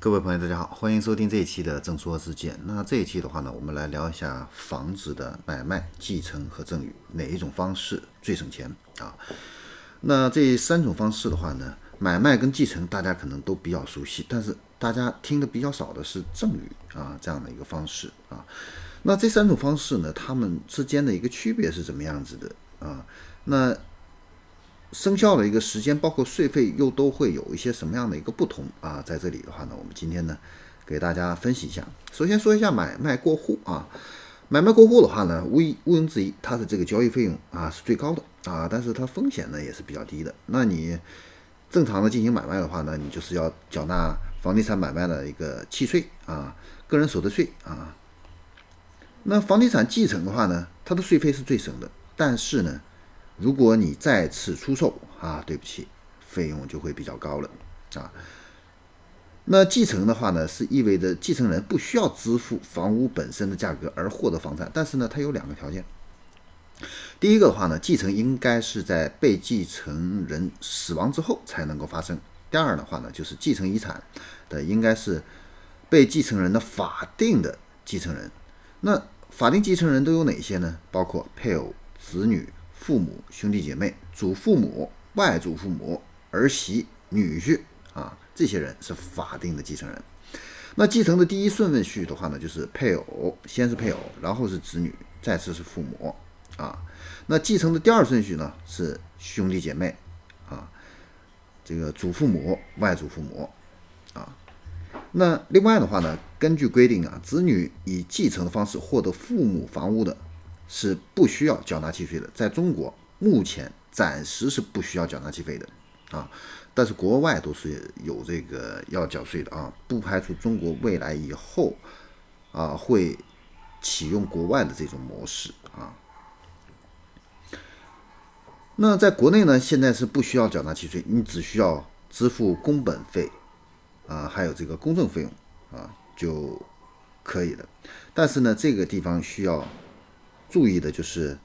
各位朋友，大家好，欢迎收听这一期的正说之见。那这一期的话呢，我们来聊一下房子的买卖、继承和赠与哪一种方式最省钱啊？那这三种方式的话呢，买卖跟继承大家可能都比较熟悉，但是大家听的比较少的是赠与啊这样的一个方式啊。那这三种方式呢，它们之间的一个区别是怎么样子的啊？那生效的一个时间，包括税费，又都会有一些什么样的一个不同啊？在这里的话呢，我们今天呢，给大家分析一下。首先说一下买卖过户啊，买卖过户的话呢，无毋庸置疑，它的这个交易费用啊是最高的啊，但是它风险呢也是比较低的。那你正常的进行买卖的话呢，你就是要缴纳房地产买卖的一个契税啊，个人所得税啊。那房地产继承的话呢，它的税费是最省的，但是呢。如果你再次出售啊，对不起，费用就会比较高了啊。那继承的话呢，是意味着继承人不需要支付房屋本身的价格而获得房产，但是呢，它有两个条件。第一个的话呢，继承应该是在被继承人死亡之后才能够发生。第二的话呢，就是继承遗产的应该是被继承人的法定的继承人。那法定继承人都有哪些呢？包括配偶、子女。父母、兄弟姐妹、祖父母、外祖父母、儿媳、女婿啊，这些人是法定的继承人。那继承的第一顺位序的话呢，就是配偶，先是配偶，然后是子女，再次是父母啊。那继承的第二顺序呢，是兄弟姐妹啊，这个祖父母、外祖父母啊。那另外的话呢，根据规定啊，子女以继承的方式获得父母房屋的。是不需要缴纳契税的，在中国目前暂时是不需要缴纳契税的啊，但是国外都是有这个要缴税的啊，不排除中国未来以后啊会启用国外的这种模式啊。那在国内呢，现在是不需要缴纳契税，你只需要支付工本费啊，还有这个公证费用啊就可以了。但是呢，这个地方需要。注意的就是，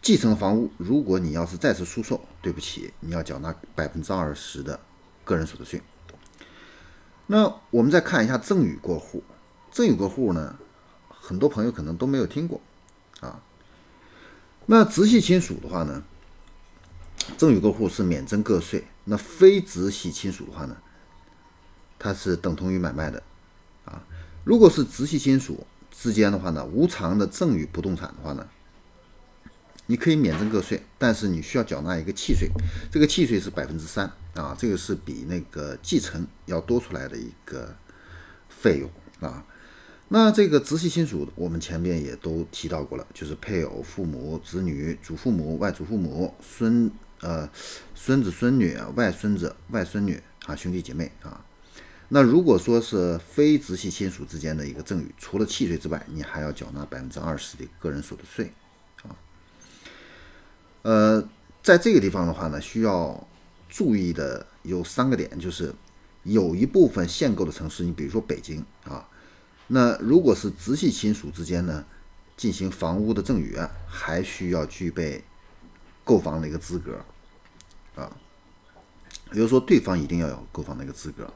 继承房屋，如果你要是再次出售，对不起，你要缴纳百分之二十的个人所得税。那我们再看一下赠与过户，赠与过户呢，很多朋友可能都没有听过啊。那直系亲属的话呢，赠与过户是免征个税；那非直系亲属的话呢，它是等同于买卖的啊。如果是直系亲属，之间的话呢，无偿的赠与不动产的话呢，你可以免征个税，但是你需要缴纳一个契税，这个契税是百分之三啊，这个是比那个继承要多出来的一个费用啊。那这个直系亲属，我们前面也都提到过了，就是配偶、父母、子女、祖父母、外祖父母、孙呃孙子孙女、外孙子、外孙女啊，兄弟姐妹啊。那如果说是非直系亲属之间的一个赠与，除了契税之外，你还要缴纳百分之二十的个人所得税，啊，呃，在这个地方的话呢，需要注意的有三个点，就是有一部分限购的城市，你比如说北京啊，那如果是直系亲属之间呢进行房屋的赠与，还需要具备购房的一个资格，啊，也就是说对方一定要有购房的一个资格。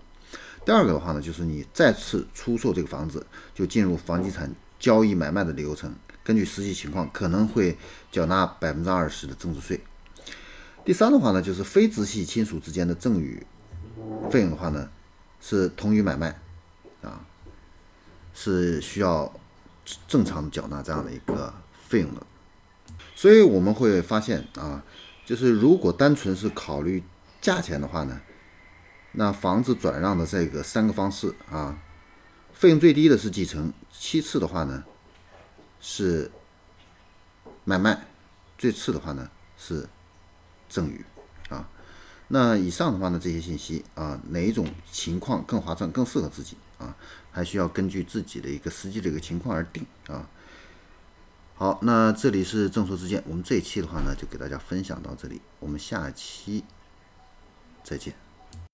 第二个的话呢，就是你再次出售这个房子，就进入房地产交易买卖的流程，根据实际情况可能会缴纳百分之二十的增值税。第三的话呢，就是非直系亲属之间的赠与费用的话呢，是同于买卖，啊，是需要正常缴纳这样的一个费用的。所以我们会发现啊，就是如果单纯是考虑价钱的话呢。那房子转让的这个三个方式啊，费用最低的是继承，其次的话呢是买卖，最次的话呢是赠与啊。那以上的话呢这些信息啊，哪一种情况更划算、更适合自己啊，还需要根据自己的一个实际的一个情况而定啊。好，那这里是正说之见，我们这一期的话呢就给大家分享到这里，我们下期再见。